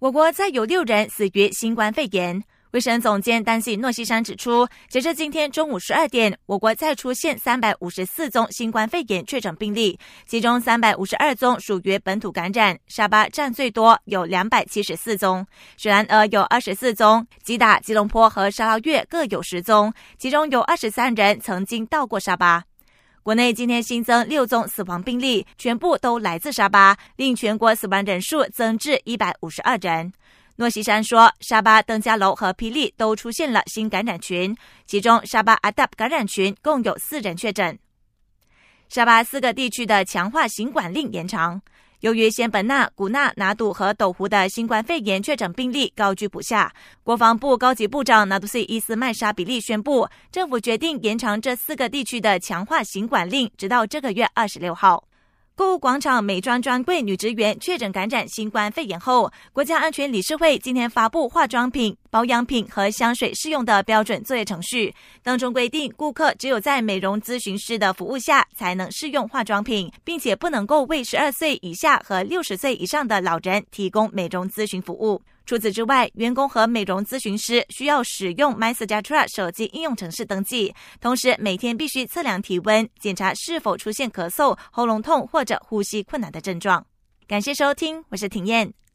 我国再有六人死于新冠肺炎。卫生总监丹西诺西山指出，截至今天中午十二点，我国再出现三百五十四宗新冠肺炎确诊病例，其中三百五十二宗属于本土感染，沙巴占最多，有两百七十四宗；雪兰莪有二十四宗，吉打、吉隆坡和沙捞越各有十宗，其中有二十三人曾经到过沙巴。国内今天新增六宗死亡病例，全部都来自沙巴，令全国死亡人数增至一百五十二人。诺西山说，沙巴登嘉楼和霹雳都出现了新感染群，其中沙巴阿达感染群共有四人确诊。沙巴四个地区的强化行管令延长，由于仙本那、古纳、拿督和斗湖的新冠肺炎确诊病例高居不下，国防部高级部长拿杜西伊斯曼沙比利宣布，政府决定延长这四个地区的强化行管令，直到这个月二十六号。购物广场美妆专柜女职员确诊感染新冠肺炎后，国家安全理事会今天发布化妆品、保养品和香水适用的标准作业程序，当中规定，顾客只有在美容咨询师的服务下才能试用化妆品，并且不能够为十二岁以下和六十岁以上的老人提供美容咨询服务。除此之外，员工和美容咨询师需要使用 My s a j t r a 手机应用程式登记，同时每天必须测量体温，检查是否出现咳嗽、喉咙痛或者呼吸困难的症状。感谢收听，我是婷燕。